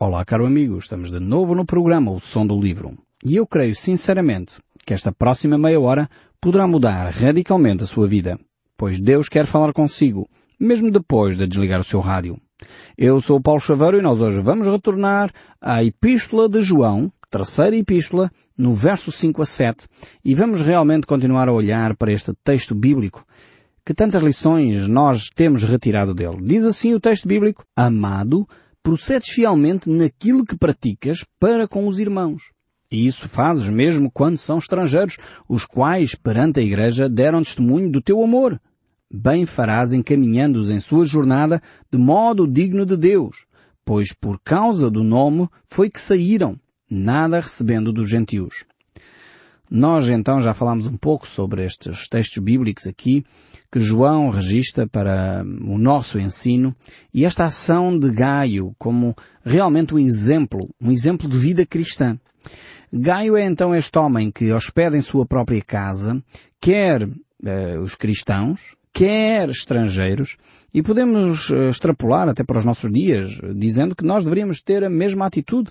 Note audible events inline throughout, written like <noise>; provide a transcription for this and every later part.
Olá, caro amigo, estamos de novo no programa O Som do Livro. E eu creio sinceramente que esta próxima meia hora poderá mudar radicalmente a sua vida, pois Deus quer falar consigo, mesmo depois de desligar o seu rádio. Eu sou o Paulo Chaveiro e nós hoje vamos retornar à Epístola de João, terceira epístola, no verso 5 a 7, e vamos realmente continuar a olhar para este texto bíblico que tantas lições nós temos retirado dele. Diz assim o texto bíblico, Amado, procedes fielmente naquilo que praticas para com os irmãos. E isso fazes mesmo quando são estrangeiros, os quais, perante a Igreja, deram testemunho do teu amor. Bem farás encaminhando-os em sua jornada de modo digno de Deus, pois por causa do nome foi que saíram, nada recebendo dos gentios. Nós então já falámos um pouco sobre estes textos bíblicos aqui que João registra para o nosso ensino e esta ação de Gaio como realmente um exemplo, um exemplo de vida cristã. Gaio é então este homem que hospeda em sua própria casa, quer eh, os cristãos, quer estrangeiros, e podemos eh, extrapolar até para os nossos dias, dizendo que nós deveríamos ter a mesma atitude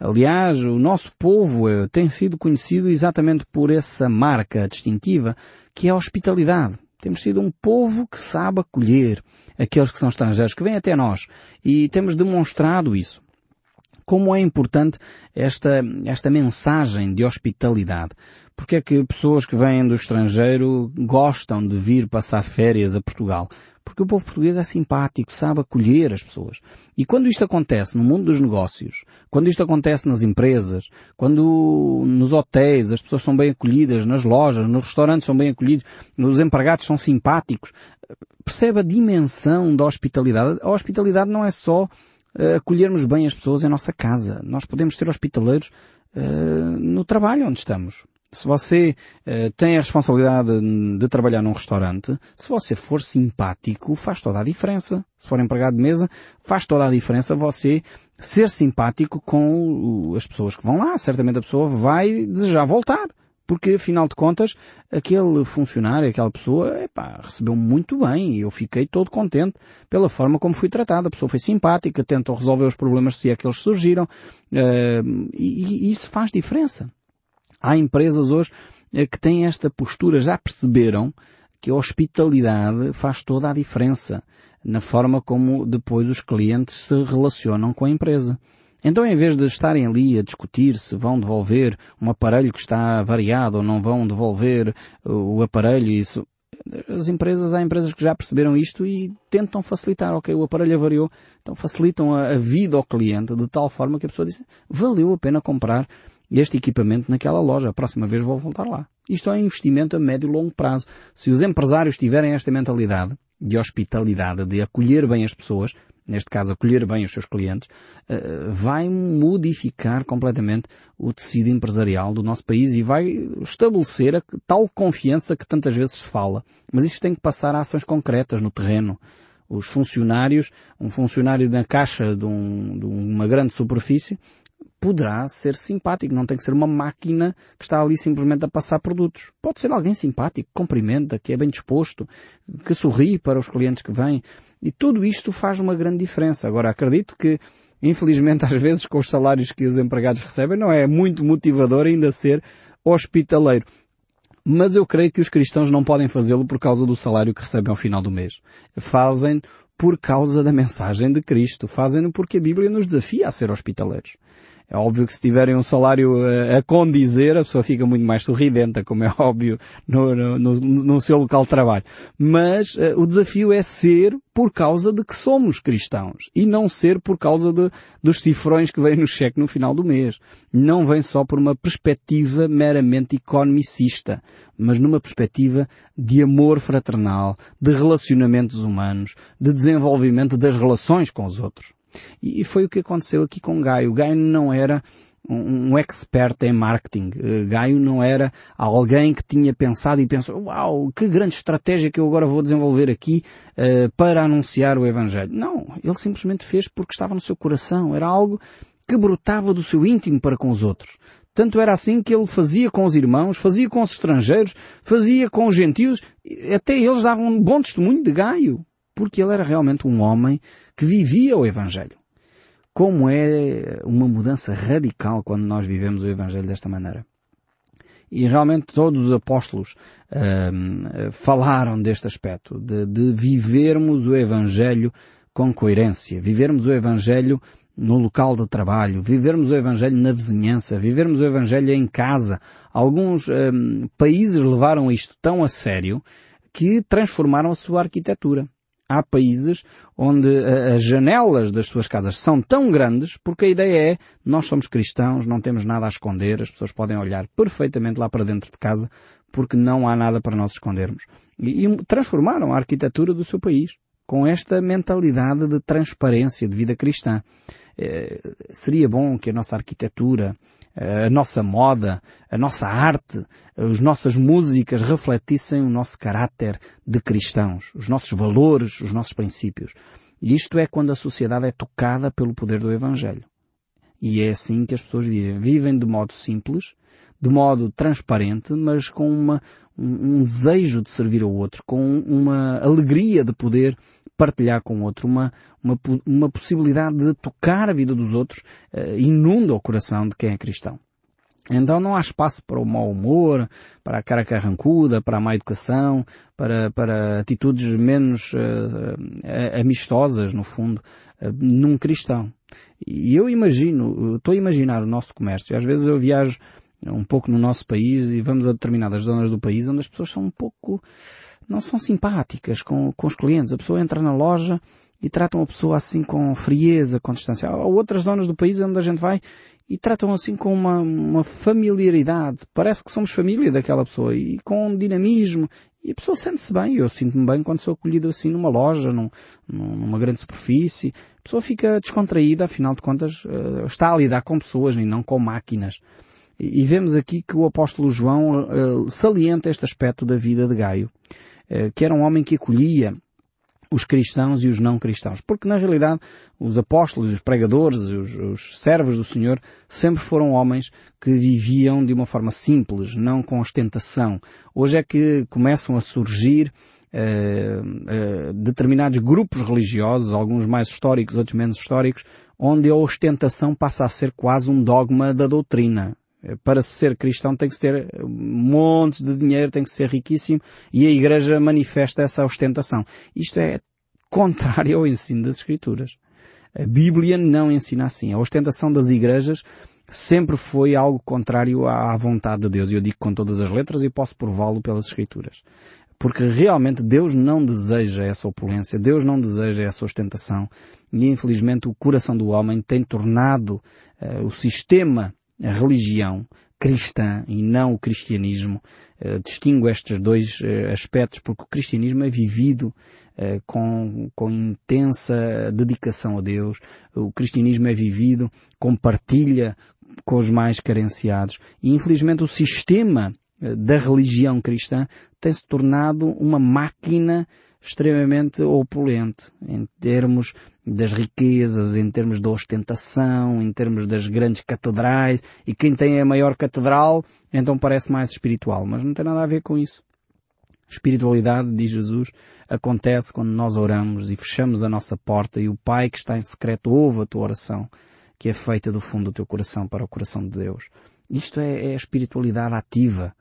Aliás, o nosso povo eh, tem sido conhecido exatamente por essa marca distintiva, que é a hospitalidade. Temos sido um povo que sabe acolher aqueles que são estrangeiros, que vêm até nós. E temos demonstrado isso. Como é importante esta, esta mensagem de hospitalidade? Porque é que pessoas que vêm do estrangeiro gostam de vir passar férias a Portugal? Porque o povo português é simpático, sabe acolher as pessoas. E quando isto acontece no mundo dos negócios, quando isto acontece nas empresas, quando nos hotéis as pessoas são bem acolhidas, nas lojas, nos restaurantes são bem acolhidos, os empregados são simpáticos, percebe a dimensão da hospitalidade. A hospitalidade não é só acolhermos bem as pessoas em nossa casa. Nós podemos ser hospitaleiros uh, no trabalho onde estamos. Se você uh, tem a responsabilidade de trabalhar num restaurante, se você for simpático, faz toda a diferença. Se for empregado de mesa, faz toda a diferença você ser simpático com as pessoas que vão lá. Certamente a pessoa vai desejar voltar. Porque, afinal de contas, aquele funcionário, aquela pessoa, epá, recebeu muito bem e eu fiquei todo contente pela forma como fui tratado. A pessoa foi simpática, tentou resolver os problemas se é que eles surgiram uh, e, e isso faz diferença. Há empresas hoje eh, que têm esta postura, já perceberam que a hospitalidade faz toda a diferença na forma como depois os clientes se relacionam com a empresa. Então, em vez de estarem ali a discutir se vão devolver um aparelho que está variado ou não vão devolver o aparelho, isso, as empresas, há empresas que já perceberam isto e tentam facilitar. Ok, o aparelho avariou, então facilitam a, a vida ao cliente de tal forma que a pessoa diz, valeu a pena comprar este equipamento naquela loja. A próxima vez vou voltar lá. Isto é um investimento a médio e longo prazo. Se os empresários tiverem esta mentalidade de hospitalidade, de acolher bem as pessoas, neste caso acolher bem os seus clientes, eh, vai modificar completamente o tecido empresarial do nosso país e vai estabelecer a tal confiança que tantas vezes se fala. Mas isto tem que passar a ações concretas no terreno os funcionários, um funcionário na caixa de, um, de, uma grande superfície, poderá ser simpático, não tem que ser uma máquina que está ali simplesmente a passar produtos. Pode ser alguém simpático, que cumprimenta, que é bem disposto, que sorri para os clientes que vêm. E tudo isto faz uma grande diferença. Agora, acredito que, infelizmente, <laughs> às vezes, com os salários que os empregados recebem, não é muito motivador ainda ser hospitaleiro. Mas eu creio que os cristãos não podem fazê-lo por causa do salário que recebem ao final do mês. Fazem por causa da mensagem de Cristo. Fazem-no porque a Bíblia nos desafia a ser hospitaleiros. É óbvio que se tiverem um salário a, condizer, a pessoa fica muito mais sorridente, como é <laughs> óbvio no, no, no, no seu local de trabalho. Mas uh, o desafio é ser por causa de que somos cristãos e não ser por causa de, dos cifrões que vêm no cheque no final do mês. Não vem só por uma perspectiva meramente economicista, mas numa perspectiva de amor fraternal, de relacionamentos humanos, de desenvolvimento das relações com os outros. E foi o que aconteceu aqui com Gaio. Gaio não era um, expert em marketing. Uh, Gaio não era alguém que tinha pensado e pensou, uau, que grande estratégia que eu agora vou desenvolver aqui uh, para anunciar o Evangelho. Não, ele simplesmente fez porque estava no seu coração. Era algo que brotava do seu íntimo para com os outros. Tanto era assim que ele fazia com os irmãos, fazia com os estrangeiros, fazia com os gentios, até eles davam um bom testemunho de Gaio, porque ele era realmente um homem que vivia o Evangelho. como é uma mudança radical quando nós vivemos o Evangelho desta maneira. E realmente todos os apóstolos uh, falaram deste aspecto, de, de vivermos o Evangelho com coerência, vivermos o Evangelho no local de trabalho, vivermos o Evangelho na vizinhança, vivermos o Evangelho em casa. Alguns um, países levaram isto tão a sério que transformaram a sua arquitetura. Há países onde as janelas das suas casas são tão grandes porque a ideia é nós somos cristãos, não temos nada a esconder, as pessoas podem olhar perfeitamente lá para dentro de casa porque não há nada para nós escondermos. E, e transformaram a arquitetura do seu país com esta mentalidade de transparência de vida cristã. Eh, seria bom que a nossa arquitetura, eh, a nossa moda, a nossa arte, as nossas músicas refletissem o nosso caráter de cristãos, os nossos valores, os nossos princípios. E isto é quando a sociedade é tocada pelo poder do Evangelho. E é assim que as pessoas vivem. Vivem de modo simples, de modo transparente, mas com uma, um, um desejo de servir ao outro, com uma alegria de poder partilhar com o outro, uma, uma, uma possibilidade de tocar a vida dos outros, uh, inunda o coração de quem é cristão. Então não há espaço para o mau humor, para a cara carrancuda, para a má educação, para, para atitudes menos uh, amistosas, no fundo, uh, num cristão. E eu imagino, estou a imaginar o nosso comércio. Às vezes eu viajo um pouco no nosso país e vamos a determinadas zonas do país onde as pessoas são um pouco não são simpáticas com, com os clientes. A pessoa entra na loja e tratam a pessoa assim com frieza, com distância. Há outras zonas do país onde a gente vai e tratam assim com uma, uma familiaridade. Parece que somos família daquela pessoa e com um dinamismo. E a pessoa sente-se bem. Eu sinto-me bem quando sou acolhido assim numa loja, num, numa grande superfície. A pessoa fica descontraída, afinal de contas, eh, está a lidar com pessoas e não com máquinas. E vemos aqui que o apóstolo João uh, salienta este aspecto da vida de Gaio. Eh, que era um homem que acolhia os cristãos e os não cristãos. Porque na realidade os apóstolos, os pregadores, os, os, servos do Senhor sempre foram homens que viviam de uma forma simples, não com ostentação. Hoje é que começam a surgir eh, eh, determinados grupos religiosos, alguns mais históricos, outros menos históricos, onde a ostentação passa a ser quase um dogma da doutrina. Eh, para ser cristão tem que ter eh, montes de dinheiro, tem que ser riquíssimo e a Igreja manifesta essa ostentação. Isto é contrário ao ensino das Escrituras. A Bíblia não ensina assim. A ostentação das igrejas sempre foi algo contrário à vontade de Deus. E eu digo com todas as letras e posso prová-lo pelas Escrituras. Porque realmente Deus não deseja essa opulência, Deus não deseja essa ostentação. E infelizmente o coração do homem tem tornado uh, o sistema a religião cristã e não o cristianismo. Uh, distingo estes dois uh, aspectos porque o cristianismo é vivido uh, com, com intensa dedicação a Deus. O cristianismo é vivido com partilha com os mais carenciados. E infelizmente o sistema da religião cristã tem se tornado uma máquina extremamente opulente em termos das riquezas, em termos da ostentação, em termos das grandes catedrais, e quem tem a maior catedral, então parece mais espiritual, mas não tem nada a ver com isso. Espiritualidade, diz Jesus, acontece quando nós oramos e fechamos a nossa porta e o Pai que está em secreto ouve a tua oração, que é feita do fundo do teu coração para o coração de Deus. Isto é, é a espiritualidade ativa.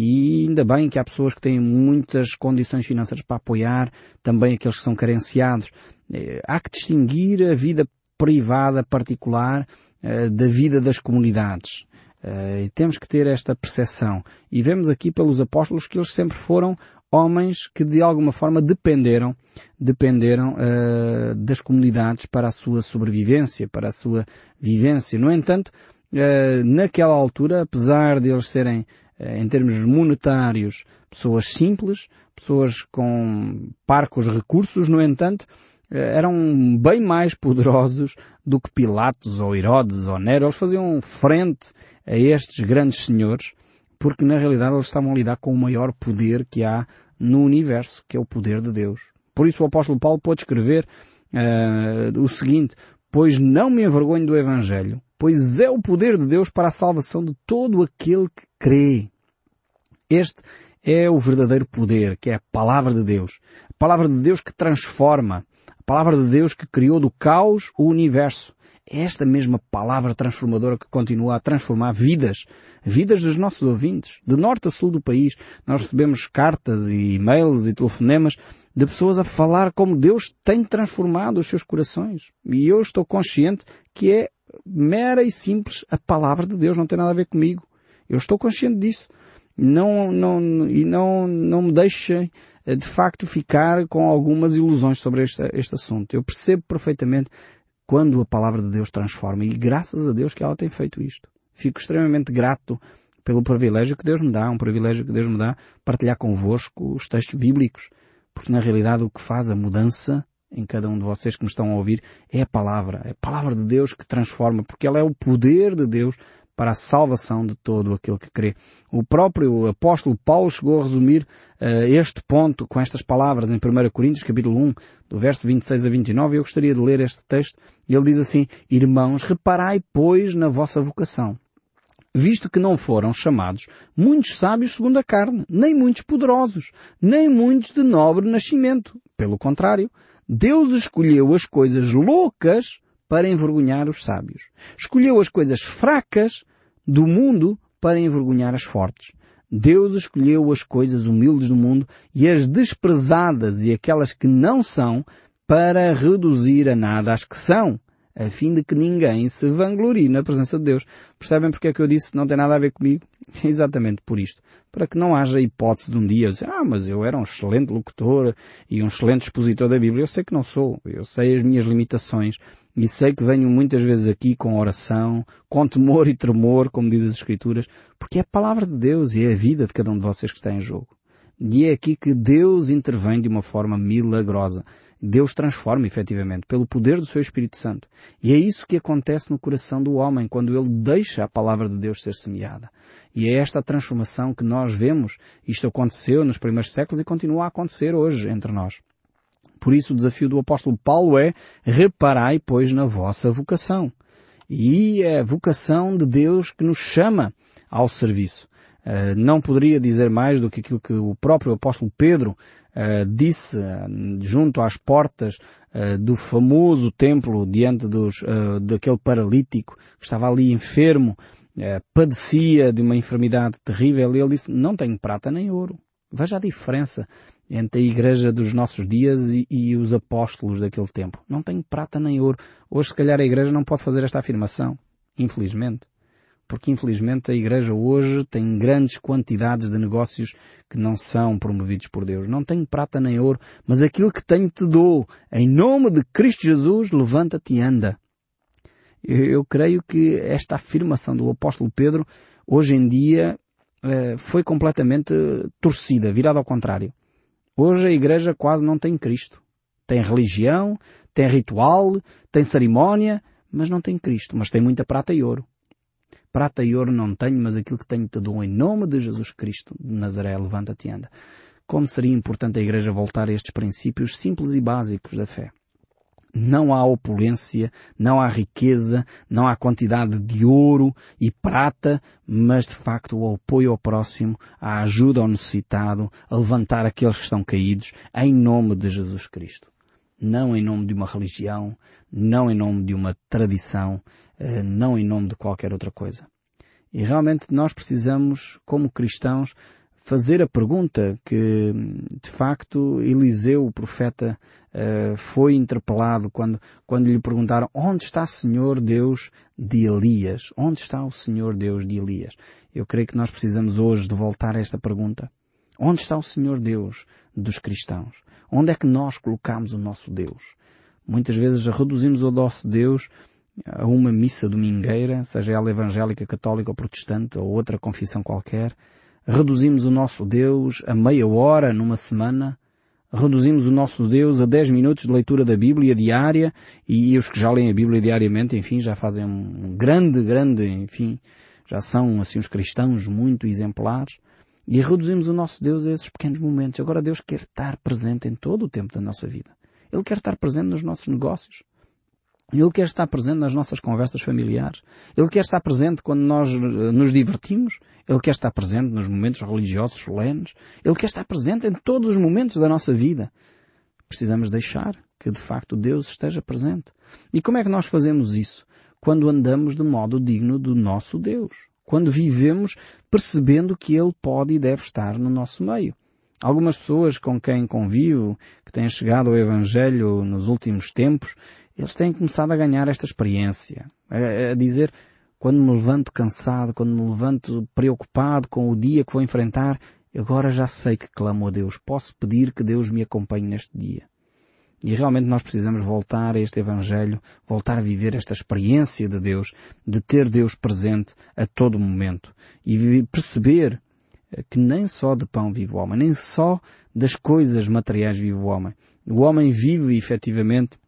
E ainda bem que há pessoas que têm muitas condições financeiras para apoiar, também aqueles que são carenciados. Eh, há que distinguir a vida privada, particular, eh, da vida das comunidades. Eh, e temos que ter esta percepção. E vemos aqui pelos apóstolos que eles sempre foram homens que de alguma forma dependeram, dependeram uh, das comunidades para a sua sobrevivência, para a sua vivência. No entanto, uh, naquela altura, apesar de eles serem em termos monetários, pessoas simples, pessoas com parcos recursos, no entanto, eh, eram bem mais poderosos do que Pilatos ou Herodes ou Nero. Eles faziam frente a estes grandes senhores, porque na realidade eles estavam a lidar com o maior poder que há no universo, que é o poder de Deus. Por isso o apóstolo Paulo pode escrever uh, o seguinte, pois não me envergonho do Evangelho, pois é o poder de Deus para a salvação de todo aquele que crê. Este é o verdadeiro poder, que é a palavra de Deus. A palavra de Deus que transforma. A palavra de Deus que criou do caos o universo. É esta mesma palavra transformadora que continua a transformar vidas, vidas dos nossos ouvintes, de norte a sul do país. Nós recebemos cartas e e-mails e telefonemas de pessoas a falar como Deus tem transformado os seus corações. E eu estou consciente que é mera e simples a palavra de Deus, não tem nada a ver comigo. Eu estou consciente disso. Não, não, e não, não me deixem eh, de facto ficar com algumas ilusões sobre este, este assunto. Eu percebo perfeitamente quando a palavra de Deus transforma e graças a Deus que ela tem feito isto. Fico extremamente grato pelo privilégio que Deus me dá, um privilégio que Deus me dá partilhar convosco os textos bíblicos, porque na realidade o que faz a mudança em cada um de vocês que me estão a ouvir é a palavra, é a palavra de Deus que transforma, porque ela é o poder de Deus para a salvação de todo aquele que crê. O próprio apóstolo Paulo chegou a resumir uh, este ponto com estas palavras em 1 Coríntios capítulo 1, do verso 26 a 29. Eu gostaria de ler este texto. Ele diz assim, Irmãos, reparai, pois, na vossa vocação. Visto que não foram chamados muitos sábios segundo a carne, nem muitos poderosos, nem muitos de nobre nascimento. Pelo contrário, Deus escolheu as coisas loucas para envergonhar os sábios. Escolheu as coisas fracas do mundo para envergonhar as fortes. Deus escolheu as coisas humildes do mundo e as desprezadas e aquelas que não são para reduzir a nada as que são, a fim de que ninguém se vanglorie na presença de Deus. Percebem porque é que eu disse não tem nada a ver comigo? <laughs> Exatamente por isto. Para que não haja hipótese de um dia dizer, ah, mas eu era um excelente locutor e um excelente expositor da Bíblia. Eu sei que não sou. Eu sei as minhas limitações e sei que venho muitas vezes aqui com oração, com temor e tremor, como diz as Escrituras, porque é a palavra de Deus e é a vida de cada um de vocês que está em jogo. E é aqui que Deus intervém de uma forma milagrosa. Deus transforma efetivamente pelo poder do seu Espírito Santo. E é isso que acontece no coração do homem quando ele deixa a palavra de Deus ser semeada. E é esta transformação que nós vemos. Isto aconteceu nos primeiros séculos e continua a acontecer hoje entre nós. Por isso o desafio do apóstolo Paulo é reparai, pois, na vossa vocação. E é a vocação de Deus que nos chama ao serviço. Uh, não poderia dizer mais do que aquilo que o próprio apóstolo Pedro uh, disse uh, junto às portas do famoso templo diante dos, daquele paralítico que estava ali enfermo, padecia de uma enfermidade terrível. Ele disse, não tenho prata nem ouro. Veja a diferença entre a igreja dos nossos dias e, e, os apóstolos daquele tempo. Não tenho prata nem ouro. Hoje, se calhar, a igreja não pode fazer esta afirmação. Infelizmente porque infelizmente a Igreja hoje tem grandes quantidades de negócios que não são promovidos por Deus. Não tenho prata nem ouro, mas aquilo que tenho te dou. Em nome de Cristo Jesus, levanta-te e anda. Eu, eu, creio que esta afirmação do apóstolo Pedro, hoje em dia, eh, foi completamente torcida, virada ao contrário. Hoje a Igreja quase não tem Cristo. Tem religião, tem ritual, tem cerimónia, mas não tem Cristo. Mas tem muita prata e ouro. Prata e ouro não tenho, mas aquilo que tenho te dou em nome de Jesus Cristo de Nazaré, levanta-te e anda. Como seria importante a Igreja voltar a estes princípios simples e básicos da fé. Não há opulência, não há riqueza, não há quantidade de ouro e prata, mas de facto o apoio ao próximo, a ajuda ao necessitado, a levantar aqueles que estão caídos, em nome de Jesus Cristo. Não em nome de uma religião, não em nome de uma tradição, não em nome de qualquer outra coisa. E realmente nós precisamos, como cristãos, fazer a pergunta que, de facto, Eliseu, o profeta, eh, foi interpelado quando, quando lhe perguntaram onde está o Senhor Deus de Elias? Onde está o Senhor Deus de Elias? Eu creio que nós precisamos hoje de voltar a esta pergunta. Onde está o Senhor Deus dos cristãos? Onde é que nós colocamos o nosso Deus? Muitas vezes reduzimos o nosso Deus a uma missa domingueira, seja ela evangélica, católica ou protestante ou outra confissão qualquer, reduzimos o nosso Deus a meia hora numa semana, reduzimos o nosso Deus a 10 minutos de leitura da Bíblia diária e os que já leem a Bíblia diariamente, enfim, já fazem um grande, grande, enfim, já são assim os cristãos muito exemplares e reduzimos o nosso Deus a esses pequenos momentos. Agora Deus quer estar presente em todo o tempo da nossa vida. Ele quer estar presente nos nossos negócios. Ele quer estar presente nas nossas conversas familiares. Ele quer estar presente quando nós eh, nos divertimos. Ele quer estar presente nos momentos religiosos solenes. Ele quer estar presente em todos os momentos da nossa vida. Precisamos deixar que de facto Deus esteja presente. E como é que nós fazemos isso? quando andamos de modo digno do nosso Deus. Quando vivemos percebendo que Ele pode e deve estar no nosso meio. Algumas pessoas com quem convivo, que têm chegado ao Evangelho nos últimos tempos, eles têm começado a ganhar esta experiência. A, a dizer, quando me levanto cansado, quando me levanto preocupado com o dia que vou enfrentar, agora já sei que clamo a Deus. Posso pedir que Deus me acompanhe neste dia. E realmente nós precisamos voltar a este Evangelho, voltar a viver esta experiência de Deus, de ter Deus presente a todo momento e perceber que nem só de pão vive o homem, nem só das coisas materiais vive o homem. O homem vive efetivamente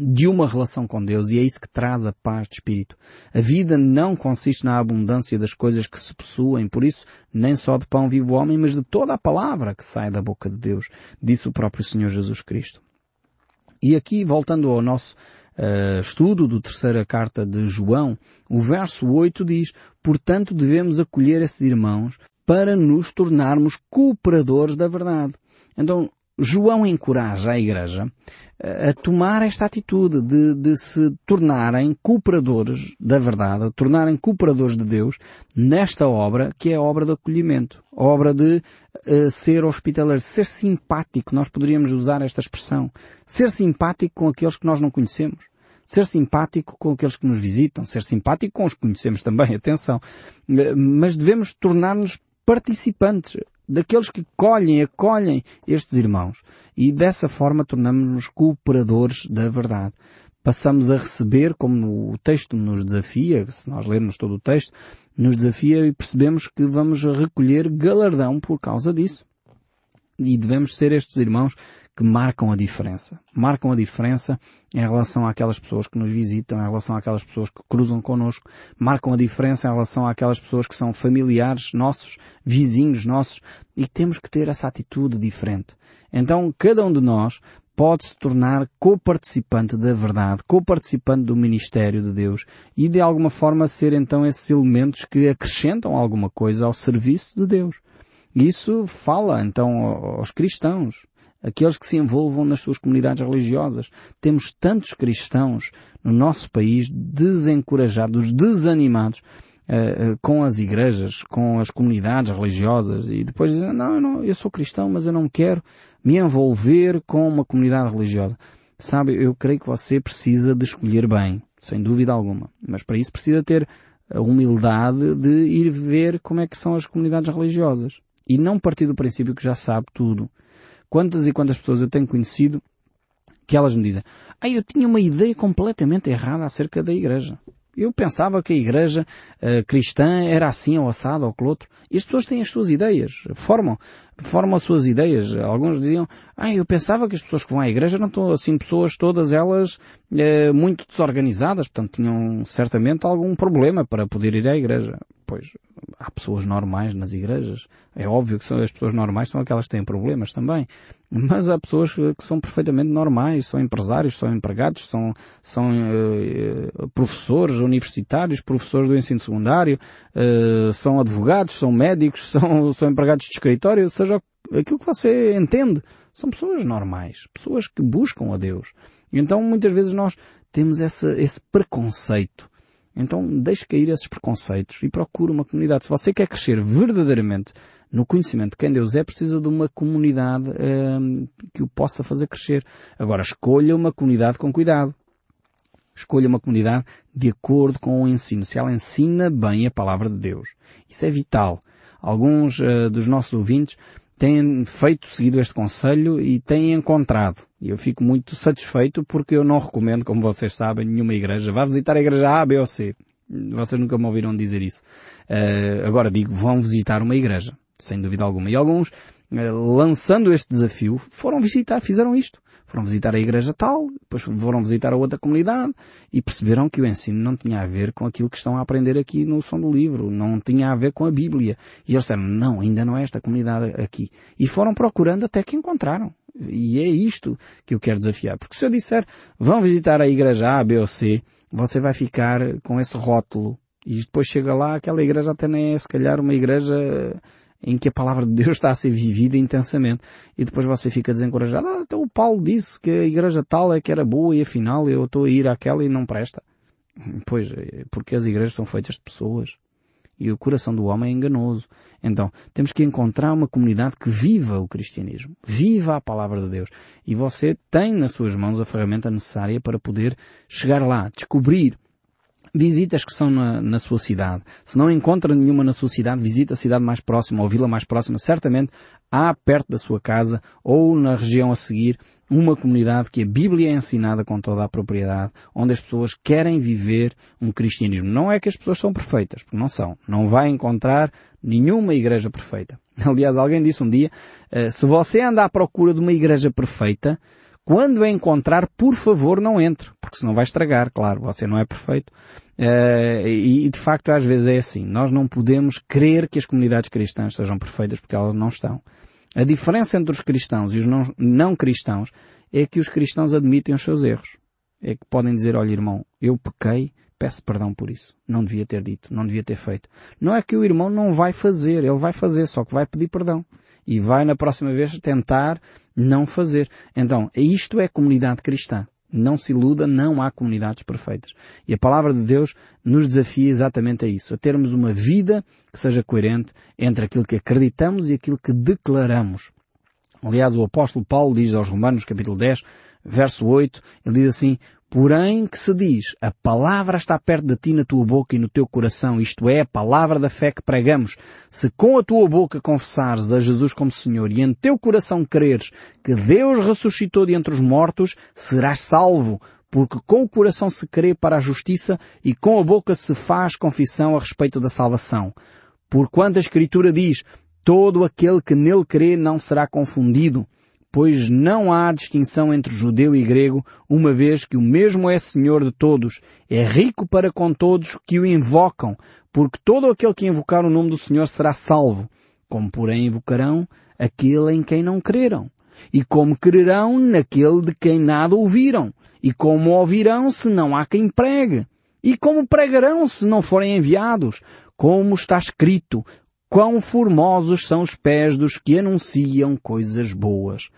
de uma relação com Deus e é isso que traz a paz de espírito. A vida não consiste na abundância das coisas que se possuem, por isso nem só de pão vive o homem, mas de toda a palavra que sai da boca de Deus, disse o próprio Senhor Jesus Cristo. E aqui, voltando ao nosso uh, estudo do terceira carta de João, o verso 8 diz, portanto devemos acolher esses irmãos para nos tornarmos cooperadores da verdade. Então, João encoraja a Igreja a tomar esta atitude de, de, se tornarem cooperadores da verdade, tornarem cooperadores de Deus nesta obra que é a obra do acolhimento, a obra de uh, ser hospitaleiro, ser simpático, nós poderíamos usar esta expressão, ser simpático com aqueles que nós não conhecemos. Ser simpático com aqueles que nos visitam, ser simpático com os que conhecemos também, <laughs> atenção. Mas devemos tornar-nos participantes, daqueles que colhem, acolhem estes irmãos. E dessa forma tornamos-nos cooperadores da verdade. Passamos a receber, como o texto nos desafia, se nós lermos todo o texto, nos desafia e percebemos que vamos recolher galardão por causa disso. E devemos ser estes irmãos que marcam a diferença. Marcam a diferença em relação àquelas pessoas que nos visitam, em relação àquelas pessoas que cruzam connosco. Marcam a diferença em relação àquelas pessoas que são familiares nossos, vizinhos nossos. E temos que ter essa atitude diferente. Então, cada um de nós pode se tornar co-participante da verdade, co-participante do ministério de Deus e de alguma forma ser então esses elementos que acrescentam alguma coisa ao serviço de Deus. Isso fala então aos cristãos aqueles que se envolvam nas suas comunidades religiosas. Temos tantos cristãos no nosso país desencorajados, desanimados uh, uh, com as igrejas, com as comunidades religiosas e depois dizem, não, eu, não, eu sou cristão, mas eu não quero me envolver com uma comunidade religiosa. Sabe, eu creio que você precisa de escolher bem, sem dúvida alguma. Mas para isso precisa ter a humildade de ir ver como é que são as comunidades religiosas. E não partir do princípio que já sabe tudo. Quantas e quantas pessoas eu tenho conhecido que elas me dizem, ah, eu tinha uma ideia completamente errada acerca da igreja. Eu pensava que a igreja uh, cristã era assim ou assado ou outro. E as pessoas têm as suas ideias, formam, formam as suas ideias. Alguns diziam, ah, eu pensava que as pessoas que vão à igreja não estão assim pessoas todas elas uh, muito desorganizadas, portanto tinham certamente algum problema para poder ir à igreja. Pois, há pessoas normais nas igrejas. É óbvio que são, as pessoas normais são aquelas que têm problemas também. Mas há pessoas que são perfeitamente normais, são empresários, são empregados, são, são uh, professores universitários, professores do ensino secundário, uh, são advogados, são médicos, <laughs> são, são empregados de escritório, seja aquilo que você entende. São pessoas normais, pessoas que buscam a Deus. Então muitas vezes nós temos esse, esse preconceito então deixe cair esses preconceitos e procure uma comunidade. Se você quer crescer verdadeiramente no conhecimento de quem Deus é, precisa de uma comunidade hum, que o possa fazer crescer. Agora, escolha uma comunidade com cuidado. Escolha uma comunidade de acordo com o ensino. Se ela ensina bem a palavra de Deus. Isso é vital. Alguns uh, dos nossos ouvintes têm feito, seguido este conselho e têm encontrado. E eu fico muito satisfeito porque eu não recomendo, como vocês sabem, nenhuma igreja. Vá visitar a igreja A, B ou C. Vocês nunca me ouviram dizer isso. Uh, agora digo, vão visitar uma igreja. Sem dúvida alguma. E alguns, uh, lançando este desafio, foram visitar, fizeram isto. Foram visitar a igreja tal, depois foram visitar a outra comunidade e perceberam que o ensino não tinha a ver com aquilo que estão a aprender aqui no som do livro, não tinha a ver com a Bíblia. E eles disseram, não, ainda não é esta comunidade aqui. E foram procurando até que encontraram. E é isto que eu quero desafiar. Porque se eu disser, vão visitar a igreja A, B ou C, você vai ficar com esse rótulo. E depois chega lá, aquela igreja até nem é se calhar uma igreja em que a palavra de Deus está a ser vivida intensamente. E depois você fica desencorajado. Ah, então o Paulo disse que a igreja tal é que era boa e afinal eu estou a ir àquela e não presta. <laughs> Pois, porque as igrejas são feitas de pessoas. E o coração do homem é enganoso. Então, temos que encontrar uma comunidade que viva o cristianismo. Viva a palavra de Deus. E você tem nas suas mãos a ferramenta necessária para poder chegar lá, descobrir visitas que são na, na, sua cidade. Se não encontra nenhuma na sua cidade, visita a cidade mais próxima ou vila mais próxima. Certamente há perto da sua casa ou na região a seguir uma comunidade que a Bíblia é ensinada com toda a propriedade, onde as pessoas querem viver um cristianismo. Não é que as pessoas são perfeitas, porque não são. Não vai encontrar nenhuma igreja perfeita. <laughs> Aliás, alguém disse um dia, eh, se você anda à procura de uma igreja perfeita, quando encontrar, por favor, não entre, porque senão vai estragar, claro, você não é perfeito. Uh, e, de facto, às vezes é assim. Nós não podemos crer que as comunidades cristãs sejam perfeitas porque elas não estão. A diferença entre os cristãos e os não, não cristãos é que os cristãos admitem os seus erros. É que podem dizer, olha irmão, eu pequei, peço perdão por isso. Não devia ter dito, não devia ter feito. Não é que o irmão não vai fazer, ele vai fazer, só que vai pedir perdão e vai na próxima vez tentar não fazer. Então, isto é comunidade cristã. Não se iluda, não há comunidades perfeitas. E a palavra de Deus nos desafia exatamente a isso, a termos uma vida que seja coerente entre aquilo que acreditamos e aquilo que declaramos. Aliás, o apóstolo Paulo diz aos Romanos, capítulo 10, verso 8, ele diz assim, Porém que se diz, a palavra está perto de ti na tua boca e no teu coração, isto é, a palavra da fé que pregamos. Se com a tua boca confessares a Jesus como Senhor e em teu coração creres que Deus ressuscitou de entre os mortos, serás salvo, porque com o coração se crê para a justiça e com a boca se faz confissão a respeito da salvação. Porquanto a Escritura diz, todo aquele que nele crê não será confundido pois não há distinção entre judeu e grego, uma vez que o mesmo é Senhor de todos, é rico para com todos que o invocam, porque todo aquele que invocar o nome do Senhor será salvo, como porém invocarão aquele em quem não creram, e como crerão naquele de quem nada ouviram, e como ouvirão se não há quem pregue, e como pregarão se não forem enviados, como está escrito, Quão formosos são os pés dos que anunciam coisas boas.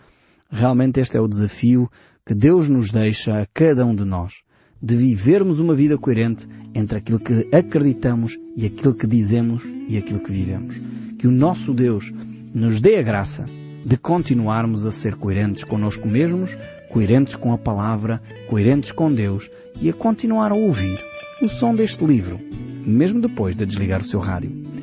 Realmente este é o desafio que Deus nos deixa a cada um de nós, de vivermos uma vida coerente entre aquilo que acreditamos e aquilo que dizemos e aquilo que vivemos. Que o nosso Deus nos dê a graça de continuarmos a ser coerentes connosco mesmos, coerentes com a palavra, coerentes com Deus e a continuar a ouvir o som deste livro, mesmo depois de desligar o seu rádio.